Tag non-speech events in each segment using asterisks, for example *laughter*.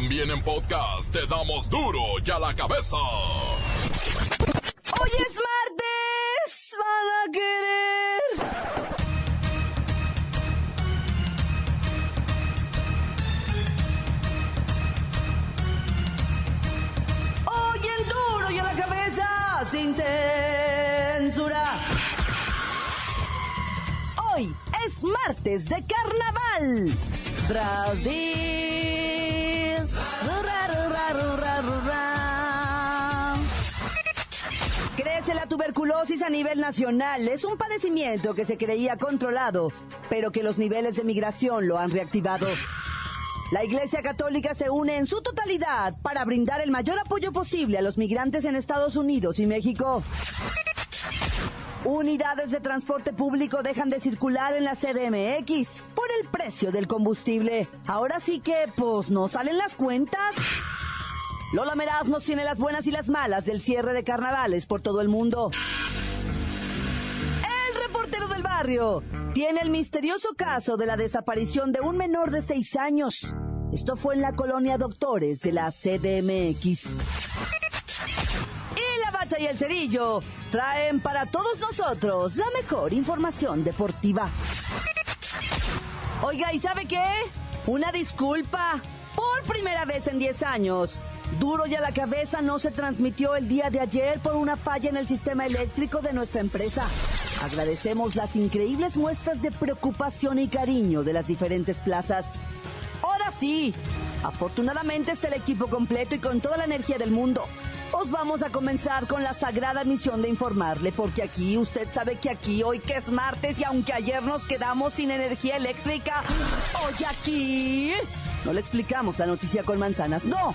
También en podcast te damos duro y a la cabeza. Hoy es martes, van a querer. Hoy en duro y a la cabeza, sin censura. Hoy es martes de carnaval. Brasil. Crece la tuberculosis a nivel nacional. Es un padecimiento que se creía controlado, pero que los niveles de migración lo han reactivado. La Iglesia Católica se une en su totalidad para brindar el mayor apoyo posible a los migrantes en Estados Unidos y México. Unidades de transporte público dejan de circular en la CDMX por el precio del combustible. Ahora sí que, pues, no salen las cuentas. Lola Meraz nos tiene las buenas y las malas del cierre de carnavales por todo el mundo. El reportero del barrio tiene el misterioso caso de la desaparición de un menor de seis años. Esto fue en la colonia Doctores de la CDMX. Y la bacha y el cerillo traen para todos nosotros la mejor información deportiva. Oiga, ¿y sabe qué? Una disculpa. Por primera vez en 10 años, Duro y a la cabeza no se transmitió el día de ayer por una falla en el sistema eléctrico de nuestra empresa. Agradecemos las increíbles muestras de preocupación y cariño de las diferentes plazas. Ahora sí, afortunadamente está el equipo completo y con toda la energía del mundo. Os vamos a comenzar con la sagrada misión de informarle, porque aquí, usted sabe que aquí, hoy que es martes y aunque ayer nos quedamos sin energía eléctrica, hoy aquí no le explicamos la noticia con manzanas, no.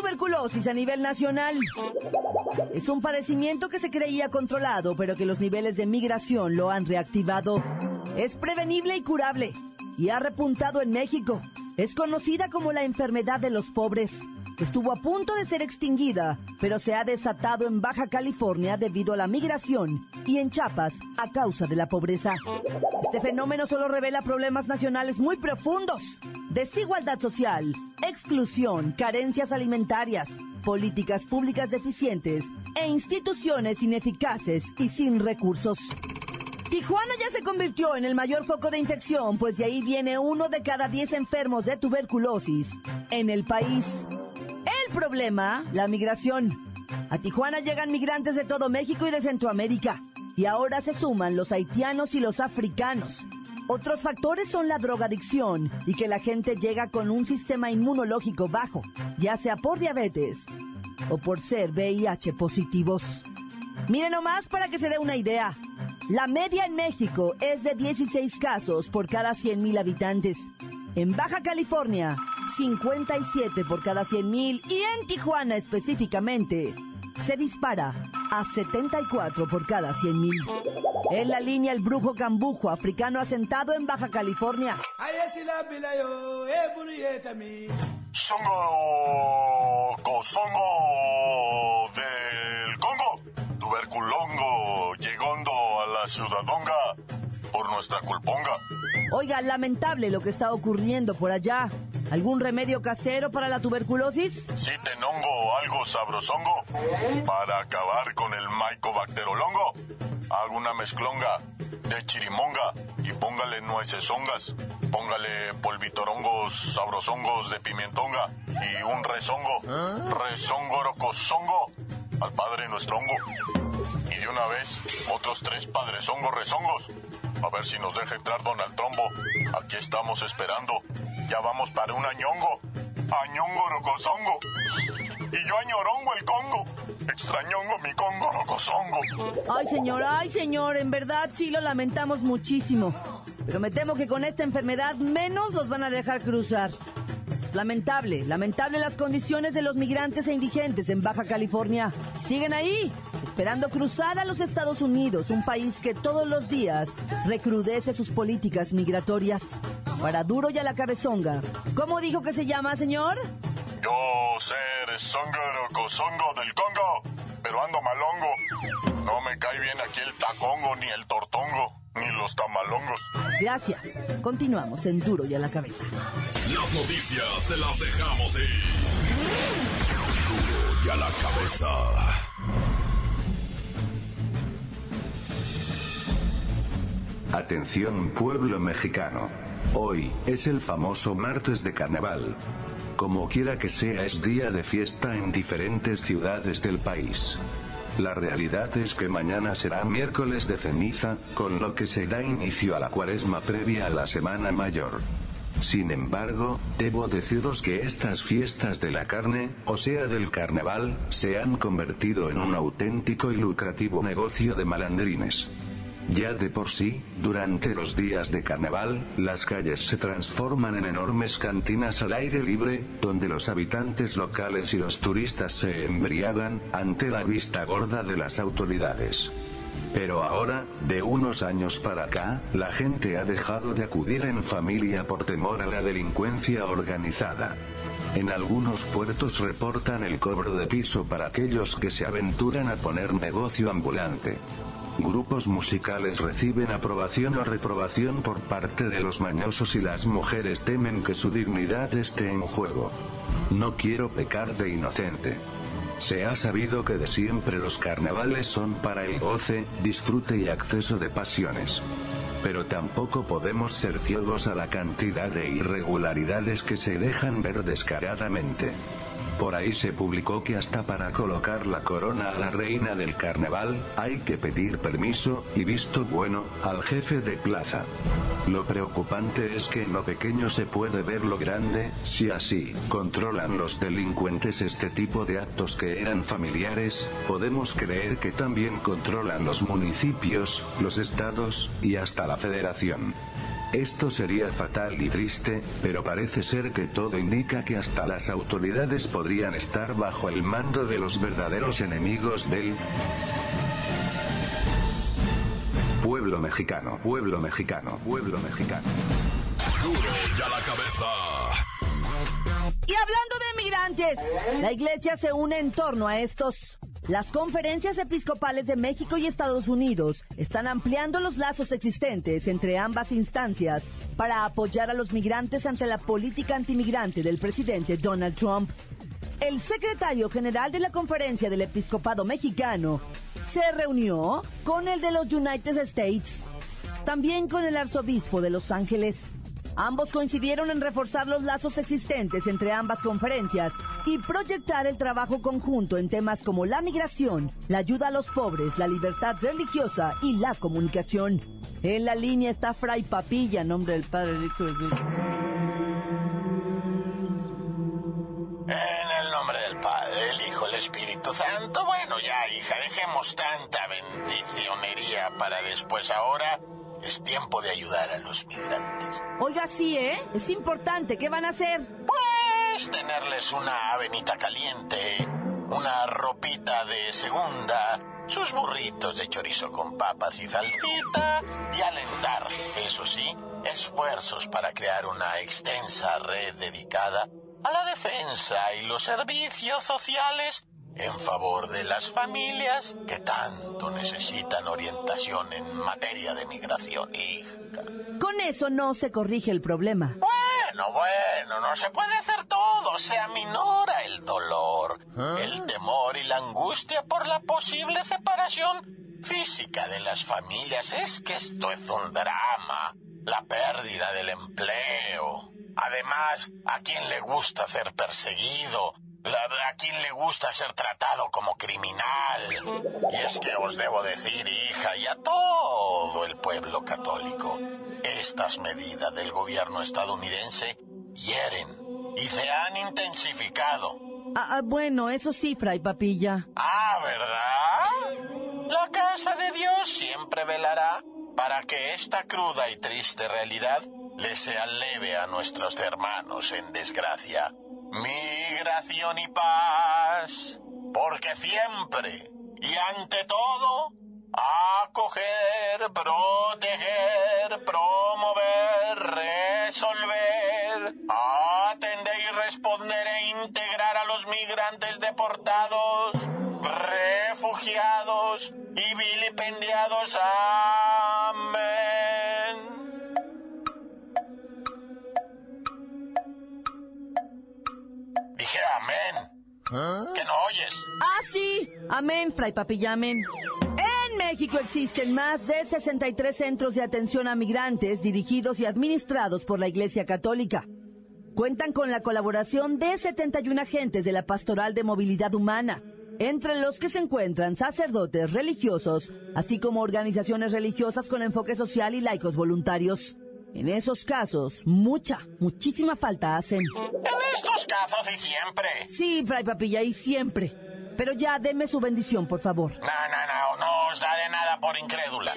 Tuberculosis a nivel nacional. Es un padecimiento que se creía controlado, pero que los niveles de migración lo han reactivado. Es prevenible y curable, y ha repuntado en México. Es conocida como la enfermedad de los pobres. Estuvo a punto de ser extinguida, pero se ha desatado en Baja California debido a la migración y en Chiapas a causa de la pobreza. Este fenómeno solo revela problemas nacionales muy profundos. Desigualdad social, exclusión, carencias alimentarias, políticas públicas deficientes e instituciones ineficaces y sin recursos. Tijuana ya se convirtió en el mayor foco de infección, pues de ahí viene uno de cada diez enfermos de tuberculosis en el país. El problema, la migración. A Tijuana llegan migrantes de todo México y de Centroamérica, y ahora se suman los haitianos y los africanos. Otros factores son la drogadicción y que la gente llega con un sistema inmunológico bajo, ya sea por diabetes o por ser VIH positivos. Miren nomás para que se dé una idea. La media en México es de 16 casos por cada 100.000 habitantes. En Baja California, 57 por cada 100.000 y en Tijuana específicamente, se dispara a 74 por cada 100.000. En la línea el brujo cambujo africano asentado en Baja California. Songo, cosongo del Congo, tuberculongo, llegando a la ciudadonga por nuestra culponga. Oiga, lamentable lo que está ocurriendo por allá. ¿Algún remedio casero para la tuberculosis? Si tenongo algo sabrosongo para acabar con el mycobacterolongo, hago una mezclonga de chirimonga y póngale nueces hongas, póngale polvitorongos sabrosongos de pimentonga y un rezongo, rezongo rocosongo al padre nuestro hongo. Y de una vez, otros tres padres hongos rezongos. A ver si nos deja entrar Donald Trombo. Aquí estamos esperando. Ya vamos para un añongo. Añongo rocosongo. Y yo añorongo el Congo. Extrañongo mi Congo rocosongo. Ay, señor, ay, señor, en verdad sí lo lamentamos muchísimo. Pero me temo que con esta enfermedad menos los van a dejar cruzar. Lamentable, lamentable las condiciones de los migrantes e indigentes en Baja California. Siguen ahí, esperando cruzar a los Estados Unidos, un país que todos los días recrudece sus políticas migratorias. Para duro y a la cabezonga. ¿Cómo dijo que se llama, señor? Yo ser Songo Cosongo del Congo, pero ando malongo. No me cae bien aquí el tacongo ni el tortongo ni los tamalongos. Gracias. Continuamos en Duro y a la cabeza. Las noticias te las dejamos ir. Duro y a la cabeza. Atención pueblo mexicano. Hoy es el famoso martes de carnaval. Como quiera que sea es día de fiesta en diferentes ciudades del país. La realidad es que mañana será miércoles de ceniza, con lo que se da inicio a la cuaresma previa a la Semana Mayor. Sin embargo, debo deciros que estas fiestas de la carne, o sea del carnaval, se han convertido en un auténtico y lucrativo negocio de malandrines. Ya de por sí, durante los días de carnaval, las calles se transforman en enormes cantinas al aire libre, donde los habitantes locales y los turistas se embriagan, ante la vista gorda de las autoridades. Pero ahora, de unos años para acá, la gente ha dejado de acudir en familia por temor a la delincuencia organizada. En algunos puertos reportan el cobro de piso para aquellos que se aventuran a poner negocio ambulante. Grupos musicales reciben aprobación o reprobación por parte de los mañosos y las mujeres temen que su dignidad esté en juego. No quiero pecar de inocente. Se ha sabido que de siempre los carnavales son para el goce, disfrute y acceso de pasiones. Pero tampoco podemos ser ciegos a la cantidad de irregularidades que se dejan ver descaradamente. Por ahí se publicó que hasta para colocar la corona a la reina del carnaval, hay que pedir permiso, y visto bueno, al jefe de plaza. Lo preocupante es que en lo pequeño se puede ver lo grande, si así, controlan los delincuentes este tipo de actos que eran familiares, podemos creer que también controlan los municipios, los estados, y hasta la federación. Esto sería fatal y triste, pero parece ser que todo indica que hasta las autoridades podrían estar bajo el mando de los verdaderos enemigos del pueblo mexicano, pueblo mexicano, pueblo mexicano. Duro y a la cabeza. Y hablando de migrantes, la iglesia se une en torno a estos. Las conferencias episcopales de México y Estados Unidos están ampliando los lazos existentes entre ambas instancias para apoyar a los migrantes ante la política antimigrante del presidente Donald Trump. El secretario general de la Conferencia del Episcopado Mexicano se reunió con el de los United States, también con el arzobispo de Los Ángeles. Ambos coincidieron en reforzar los lazos existentes entre ambas conferencias y proyectar el trabajo conjunto en temas como la migración, la ayuda a los pobres, la libertad religiosa y la comunicación. En la línea está Fray Papilla, nombre del Padre, En el nombre del Padre, el Hijo, el Espíritu Santo. Bueno, ya, hija, dejemos tanta bendicionería para después ahora. Es tiempo de ayudar a los migrantes. Oiga, sí, ¿eh? Es importante. ¿Qué van a hacer? Pues tenerles una avenita caliente, una ropita de segunda, sus burritos de chorizo con papas y salsita y alentar, eso sí, esfuerzos para crear una extensa red dedicada a la defensa y los servicios sociales en favor de las familias que tanto necesitan orientación en materia de migración, hija. Con eso no se corrige el problema. Bueno, bueno, no se puede hacer todo, se aminora el dolor, el temor y la angustia por la posible separación física de las familias. Es que esto es un drama, la pérdida del empleo. Además, ¿a quién le gusta ser perseguido? ¿A quién le gusta ser tratado como criminal? Y es que os debo decir, hija, y a todo el pueblo católico, estas medidas del gobierno estadounidense hieren y se han intensificado. Ah, ah, bueno, eso sí, Fray Papilla. Ah, ¿verdad? La casa de Dios siempre velará para que esta cruda y triste realidad le sea leve a nuestros hermanos en desgracia. Migración y paz, porque siempre y ante todo, acoger, proteger, promover, resolver, atender y responder e integrar a los migrantes deportados, refugiados y vilipendiados. Amén. Amén. ¿Que no oyes? Ah, sí. Amén, Fray Papi, amén. En México existen más de 63 centros de atención a migrantes dirigidos y administrados por la Iglesia Católica. Cuentan con la colaboración de 71 agentes de la Pastoral de Movilidad Humana, entre los que se encuentran sacerdotes religiosos, así como organizaciones religiosas con enfoque social y laicos voluntarios. En esos casos, mucha, muchísima falta hacen. En estos casos y siempre. Sí, Fray Papilla, y siempre. Pero ya, deme su bendición, por favor. No, no, no, no os daré nada por incrédula.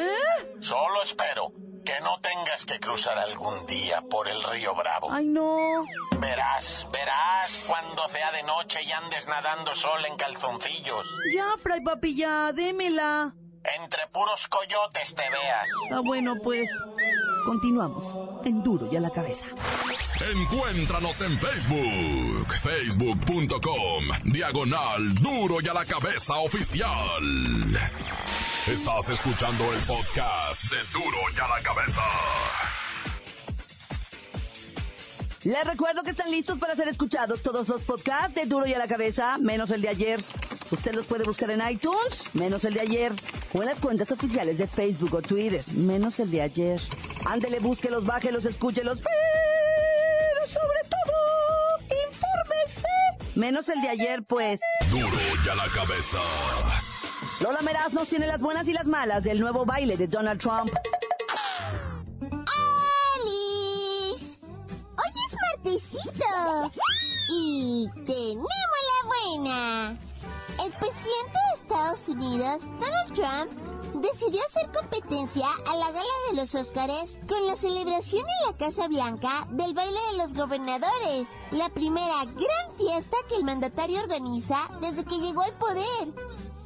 Solo espero que no tengas que cruzar algún día por el río Bravo. Ay, no. Verás, verás cuando sea de noche y andes nadando sol en calzoncillos. Ya, Fray Papilla, démela. Entre puros coyotes te veas. Ah, bueno, pues. Continuamos. En duro y a la cabeza. Encuéntranos en Facebook, facebook.com, diagonal duro y a la cabeza oficial. Estás escuchando el podcast de duro y a la cabeza. Les recuerdo que están listos para ser escuchados todos los podcasts de Duro y a la cabeza, menos el de ayer. Usted los puede buscar en iTunes, menos el de ayer, o en las cuentas oficiales de Facebook o Twitter, menos el de ayer. Ándele, búsquelos, bájelos, escúchelos, pero sobre todo, infórmese. Menos el de ayer, pues. Duro y a la cabeza. Lola Meraz nos tiene las buenas y las malas del nuevo baile de Donald Trump. ¡Alice! Hoy es martesito. Y tenemos la buena. Presidente de Estados Unidos, Donald Trump, decidió hacer competencia a la gala de los Óscares con la celebración en la Casa Blanca del baile de los gobernadores, la primera gran fiesta que el mandatario organiza desde que llegó al poder.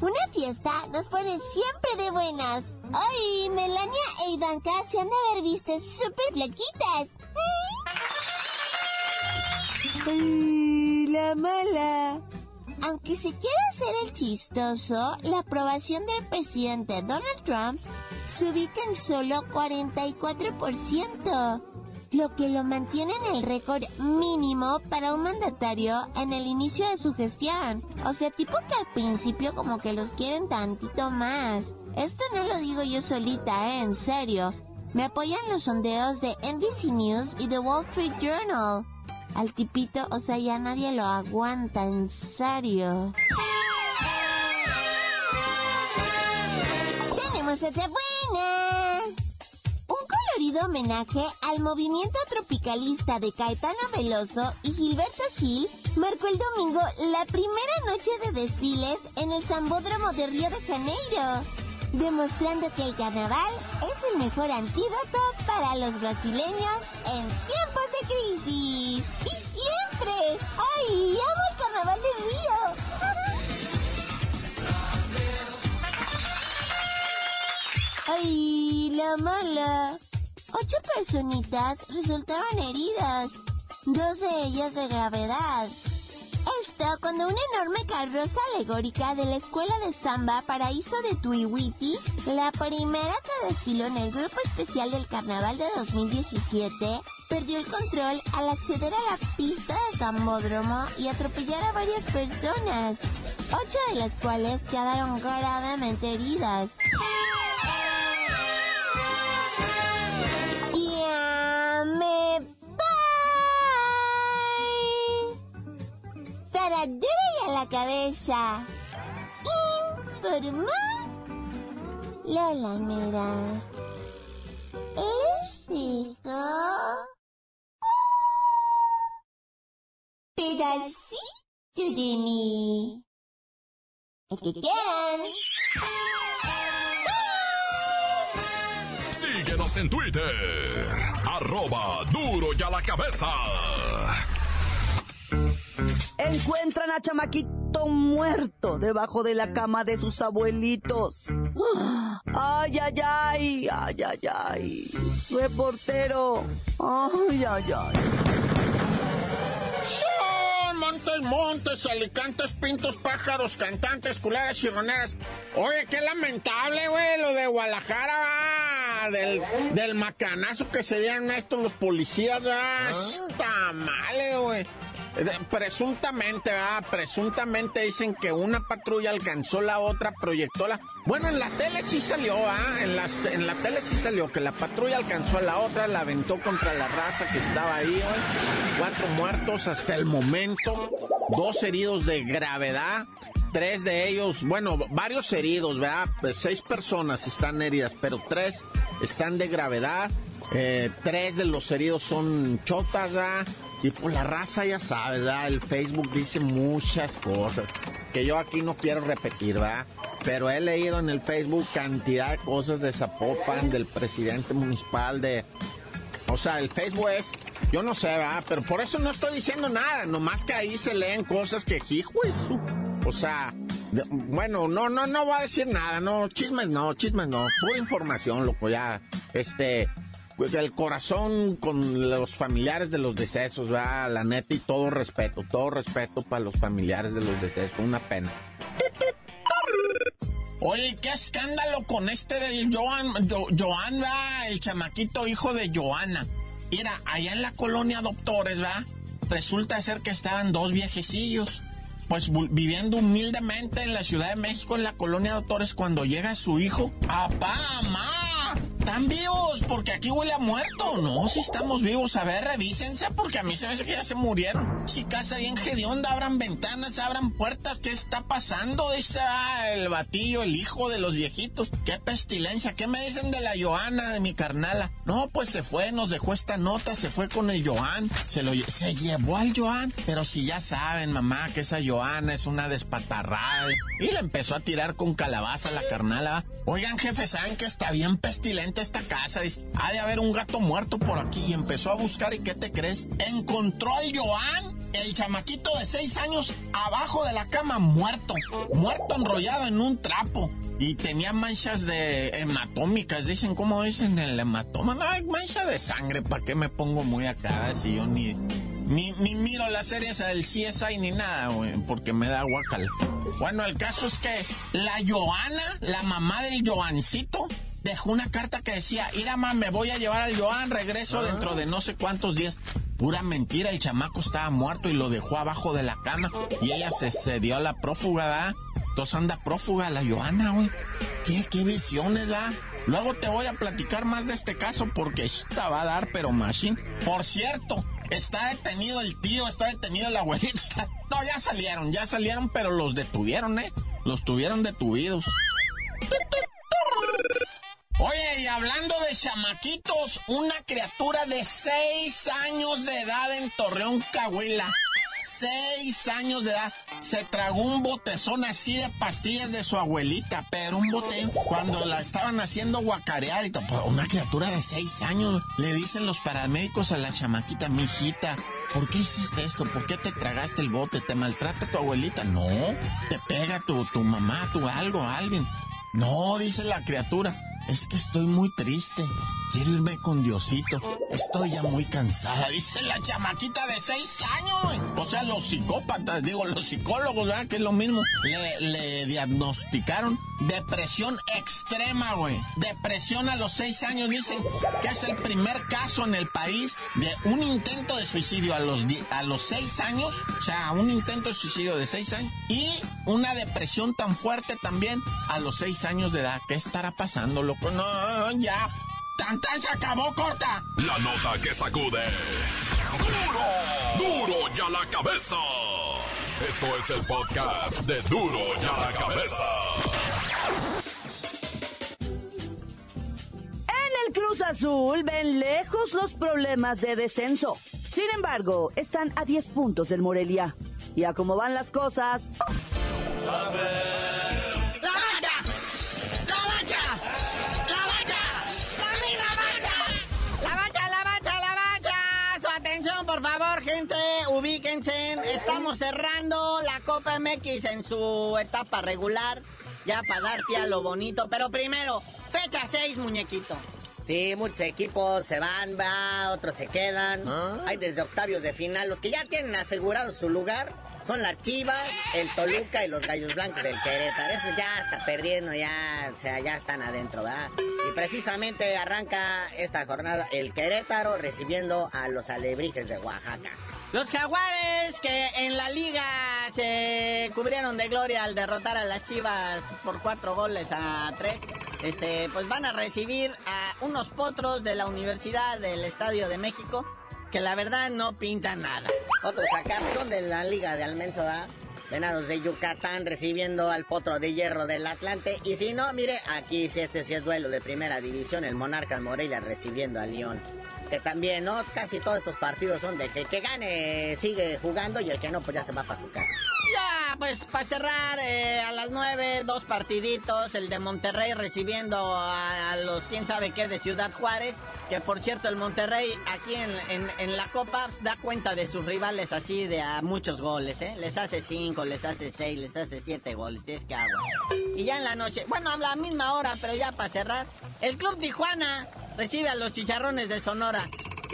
Una fiesta nos pone siempre de buenas. Ay, Melania e Ivanka se han de haber visto súper flaquitas. Ay, la mala. Aunque se quiera hacer el chistoso, la aprobación del presidente Donald Trump se ubica en solo 44%, lo que lo mantiene en el récord mínimo para un mandatario en el inicio de su gestión. O sea, tipo que al principio como que los quieren tantito más. Esto no lo digo yo solita, ¿eh? En serio. Me apoyan los sondeos de NBC News y The Wall Street Journal al tipito, o sea, ya nadie lo aguanta, en serio. Tenemos otra buena. Un colorido homenaje al movimiento tropicalista de Caetano Veloso y Gilberto Gil marcó el domingo la primera noche de desfiles en el Zambódromo de Río de Janeiro, demostrando que el carnaval es el mejor antídoto para los brasileños en tiempos ¡Ay, amo el carnaval de Río! ¡Ay, la mala! Ocho personitas resultaron heridas, dos de ellas de gravedad. Cuando una enorme carroza alegórica de la escuela de samba Paraíso de Tuihuiti, la primera que desfiló en el grupo especial del carnaval de 2017, perdió el control al acceder a la pista de Zambódromo y atropellar a varias personas, ocho de las cuales quedaron gravemente heridas. Bye! Para duro y a la cabeza. Informa Lola Meras. Es hijo. Pedacito de mí. El que quieran. Síguenos en Twitter. Arroba duro y a la cabeza. Encuentran a Chamaquito muerto debajo de la cama de sus abuelitos. Ay, ay, ay, ay, ay, ay. Reportero. Ay, ay, ay. Son montes, montes, alicantes, pintos, pájaros, cantantes, culeras, chirroneras. Oye, qué lamentable, güey, lo de Guadalajara, va. Del, del macanazo que se dieron estos los policías, va. Está mal, eh, güey. Presuntamente, ¿verdad? Presuntamente dicen que una patrulla alcanzó la otra, proyectó la... Bueno, en la tele sí salió, ¿ah? En, en la tele sí salió que la patrulla alcanzó a la otra, la aventó contra la raza que estaba ahí, ¿eh? Cuatro muertos hasta el momento, dos heridos de gravedad. Tres de ellos, bueno, varios heridos, ¿verdad? Pues seis personas están heridas, pero tres están de gravedad. Eh, tres de los heridos son chotas, ¿verdad? Y pues la raza ya sabe, ¿verdad? El Facebook dice muchas cosas que yo aquí no quiero repetir, ¿verdad? Pero he leído en el Facebook cantidad de cosas de Zapopan, del presidente municipal, de... O sea, el Facebook es... Yo no sé, ¿verdad? Pero por eso no estoy diciendo nada, nomás que ahí se leen cosas que, hijo O sea, bueno, no, no, no voy a decir nada, no, chismes no, chismes no, pura información, loco, ya, este, pues, el corazón con los familiares de los decesos, va, la neta, y todo respeto, todo respeto para los familiares de los decesos, una pena. Oye, qué escándalo con este del Joan, Jo- Joan, va, el chamaquito hijo de Joana. Mira, allá en la colonia Doctores, va, resulta ser que estaban dos viejecillos, pues viviendo humildemente en la Ciudad de México, en la colonia Doctores, cuando llega su hijo. ¡Apá, mamá! ¿Están vivos? Porque aquí huele a muerto. No, si estamos vivos. A ver, revísense, porque a mí se me hace que ya se murieron. Si casa bien hedionda, abran ventanas, abran puertas. ¿Qué está pasando? Dice ah, el batillo, el hijo de los viejitos. ¡Qué pestilencia! ¿Qué me dicen de la Joana, de mi carnala? No, pues se fue, nos dejó esta nota, se fue con el Joan. Se, lo, se llevó al Joan. Pero si ya saben, mamá, que esa Joana es una despatarrada. Y le empezó a tirar con calabaza la carnala. Oigan, jefe, ¿saben que está bien pestilente esta casa? Dice, ha de haber un gato muerto por aquí. Y empezó a buscar, ¿y qué te crees? Encontró al Joan, el chamaquito de seis años, abajo de la cama, muerto. Muerto enrollado en un trapo. Y tenía manchas de hematómicas, dicen, ¿cómo dicen el hematoma? No, hay mancha de sangre, ¿para qué me pongo muy acá si yo ni... Ni, ni miro las series del CSI ni nada, güey, porque me da guacala. Bueno, el caso es que la Joana, la mamá del Joancito, dejó una carta que decía, mira, mamá, me voy a llevar al Joan, regreso dentro de no sé cuántos días. Pura mentira, el chamaco estaba muerto y lo dejó abajo de la cama. Y ella se, dio a la prófuga, ¿verdad? Entonces anda prófuga la Joana, güey. ¿Qué, qué visiones, ¿verdad? Luego te voy a platicar más de este caso porque esta va a dar, pero machine. Por cierto, está detenido el tío, está detenido el abuelito. está- *laughs* No, ya salieron, ya salieron, pero los detuvieron, ¿eh? Los tuvieron detuvidos. Oye, y hablando de chamaquitos, una criatura de seis años de edad en Torreón, Cahuila. Seis años de edad. Se tragó un botezón así de pastillas de su abuelita, pero un botellón. Cuando la estaban haciendo guacarear y. Pues, Una criatura de seis años. Le dicen los paramédicos a la chamaquita, mijita, ¿por qué hiciste esto? ¿Por qué te tragaste el bote? ¿Te maltrata tu abuelita? No. ¿Te pega tu, tu mamá, tu algo, alguien? No, dice la criatura. Es que estoy muy triste. Quiero irme con Diosito. Estoy ya muy cansada. Dice la chamaquita de seis años. güey. O sea, los psicópatas, digo, los psicólogos, ¿verdad? Que es lo mismo. Le, diagnosticaron depresión extrema, güey. Depresión a los seis años. Dicen que es el primer caso en el país de un intento de suicidio a los, a los seis años. O sea, un intento de suicidio de seis años. Y una depresión tan fuerte también a los seis años de edad. ¿Qué estará pasando, No, ya. Tan tan se acabó, corta. La nota que sacude. ¡Duro! ¡Duro y a la cabeza! Esto es el podcast de Duro y a la cabeza. En el Cruz Azul ven lejos los problemas de descenso. Sin embargo, están a 10 puntos del Morelia. Y a cómo van las cosas, ¡La mancha! Gente, ubíquense. Estamos cerrando la Copa MX en su etapa regular. Ya para dar pie a lo bonito. Pero primero, fecha 6, muñequito. Sí, muchos equipos se van, va, otros se quedan. Hay desde octavios de final. Los que ya tienen asegurado su lugar son las Chivas, el Toluca y los Gallos Blancos del Querétaro. Esos ya está perdiendo, ya, o sea, ya están adentro, ¿verdad? Y precisamente arranca esta jornada el Querétaro recibiendo a los Alebrijes de Oaxaca. Los jaguares que en la liga se cubrieron de gloria al derrotar a las Chivas por cuatro goles a tres, este, pues van a recibir a unos potros de la Universidad del Estadio de México que la verdad no pintan nada. Otros acá son de la liga de Almenso, ¿verdad? Venados de Yucatán recibiendo al potro de hierro del Atlante. Y si no, mire, aquí si este sí es duelo de primera división, el Monarcas Morelia recibiendo a León. Que también, ¿no? Casi todos estos partidos son de que el que gane sigue jugando y el que no, pues ya se va para su casa. Ya, pues para cerrar, eh, a las nueve, dos partiditos. El de Monterrey recibiendo a, los quién sabe qué de Ciudad Juárez. Que por cierto, el Monterrey aquí en, en, la Copa da cuenta de sus rivales así de a muchos goles, ¿eh? Les hace cinco, les hace seis, les hace siete goles. Es que. Y ya en la noche, bueno, a la misma hora, pero ya para cerrar, el Club Tijuana recibe a los chicharrones de Sonora.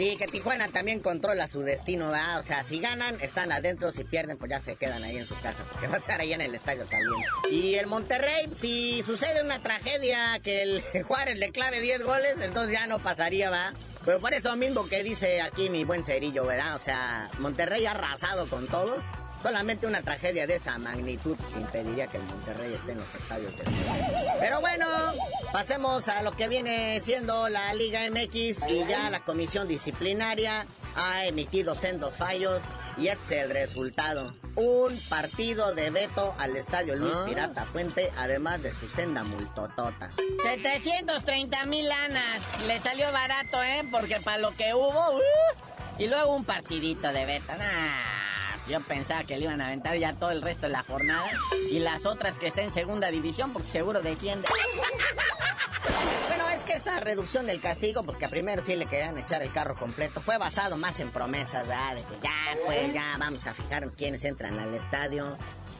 Sí, que Tijuana también controla su destino, ¿verdad? O sea, si ganan, están adentro, si pierden, pues ya se quedan ahí en su casa, porque va a estar ahí en el estadio también. Y el Monterrey, si sucede una tragedia que el *laughs* Juárez le clave 10 goles, entonces ya no pasaría, ¿va? Pero por eso mismo que dice aquí mi buen cerillo, ¿verdad? O sea, Monterrey ha arrasado con todos. Solamente una tragedia de esa magnitud impediría que el Monterrey esté en los estadios del Pero bueno, pasemos a lo que viene siendo la Liga MX y ya la comisión disciplinaria ha emitido sendos fallos y este es el resultado. Un partido de veto al estadio Luis Pirata Fuente, además de su senda multotota. 730 mil lanas. Le salió barato, ¿eh? Porque para lo que hubo... ¡uh! y luego un partidito de beta. Nah, yo pensaba que le iban a aventar ya todo el resto de la jornada. Y las otras que estén en segunda división, porque seguro desciende. Esta reducción del castigo, porque primero sí le querían echar el carro completo, fue basado más en promesas, ¿verdad? De que ya, pues ya vamos a fijarnos quiénes entran al estadio,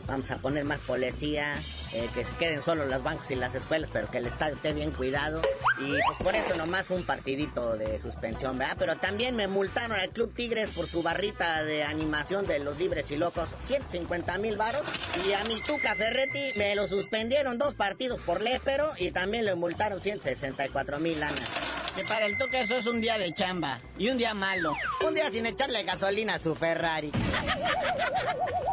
vamos a poner más policía, eh, que se queden solo los bancos y las escuelas, pero que el estadio esté bien cuidado. Y pues por eso nomás un partidito de suspensión, ¿verdad? Pero también me multaron al Club Tigres por su barrita de animación de los libres y locos, 150 mil varos. Y a mi Tuca Ferretti me lo suspendieron dos partidos por lépero y también le multaron 164 mil lanas. Que para el toque eso es un día de chamba y un día malo. Un día sin echarle gasolina a su Ferrari.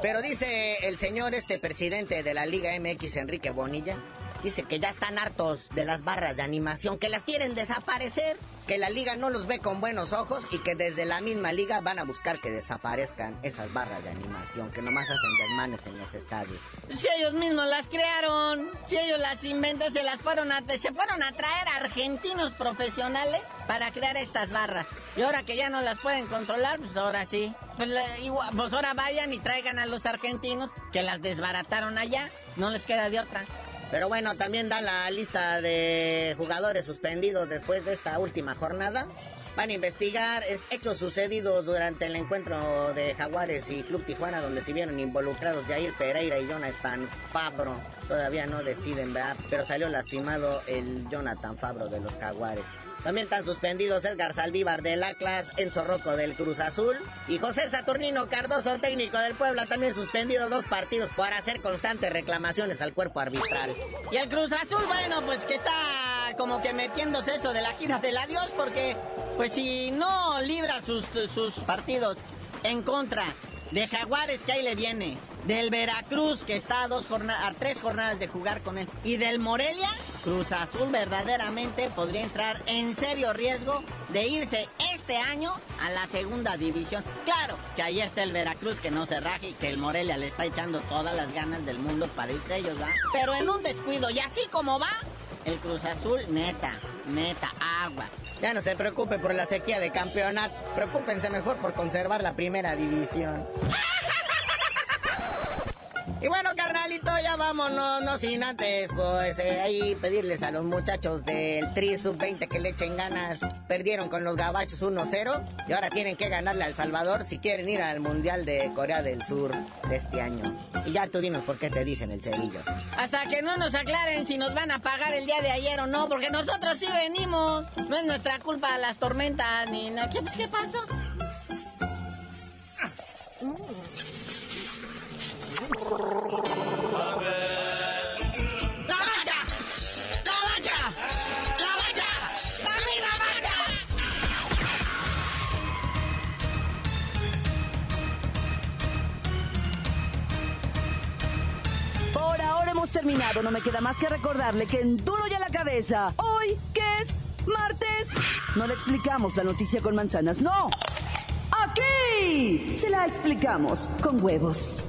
Pero dice el señor, este presidente de la Liga MX, Enrique Bonilla, dice que ya están hartos de las barras de animación, que las quieren desaparecer, que la liga no los ve con buenos ojos y que desde la misma liga van a buscar que desaparezcan esas barras de animación, que nomás hacen desmanes en los estadios. Si ellos mismos las crearon, si ellos las inventan, se las fueron a, se fueron a traer a argentinos profesionales para crear estas barras. Y ahora que ya no las pueden controlar, pues ahora sí. Pues, pues ahora vayan y traigan a los argentinos que las desbarataron allá. No les queda de otra. Pero bueno, también da la lista de jugadores suspendidos después de esta última jornada. Van a investigar es- hechos sucedidos durante el encuentro de Jaguares y Club Tijuana, donde se vieron involucrados Jair Pereira y Jonathan Fabro. Todavía no deciden, ¿verdad? Pero salió lastimado el Jonathan Fabro de los Jaguares. También están suspendidos Edgar Saldívar del Atlas, Enzo Rocco del Cruz Azul y José Saturnino Cardoso, técnico del Puebla, también suspendido dos partidos por hacer constantes reclamaciones al cuerpo arbitral. Y el Cruz Azul, bueno, pues que está como que metiéndose eso de la gira del adiós, porque pues si no libra sus, sus partidos en contra de Jaguares, que ahí le viene, del Veracruz, que está a, dos a tres jornadas de jugar con él, y del Morelia, Cruz Azul verdaderamente podría entrar en serio riesgo de irse este año a la segunda división. Claro, que ahí está el Veracruz que no se raje y que el Morelia le está echando todas las ganas del mundo para irse ellos, ¿va? Pero en un descuido, y así como va, el Cruz Azul, neta, neta, agua. Ya no se preocupe por la sequía de campeonatos, preocúpense mejor por conservar la primera división. Y bueno, carnalito, ya vámonos, no sin antes, pues eh, ahí pedirles a los muchachos del Tri Sub-20 que le echen ganas. Perdieron con los gabachos 1-0 y ahora tienen que ganarle al Salvador si quieren ir al Mundial de Corea del Sur de este año. Y ya tú dinos por qué te dicen el cerillo. Hasta que no nos aclaren si nos van a pagar el día de ayer o no, porque nosotros sí venimos. No es nuestra culpa las tormentas ni nada. ¿Qué, pues, ¿Qué pasó? ¡La terminado. No me queda más que recordarle que en Duro y a la cabeza, hoy, que es martes, no le explicamos la noticia con manzanas, no. Aquí se la explicamos con huevos.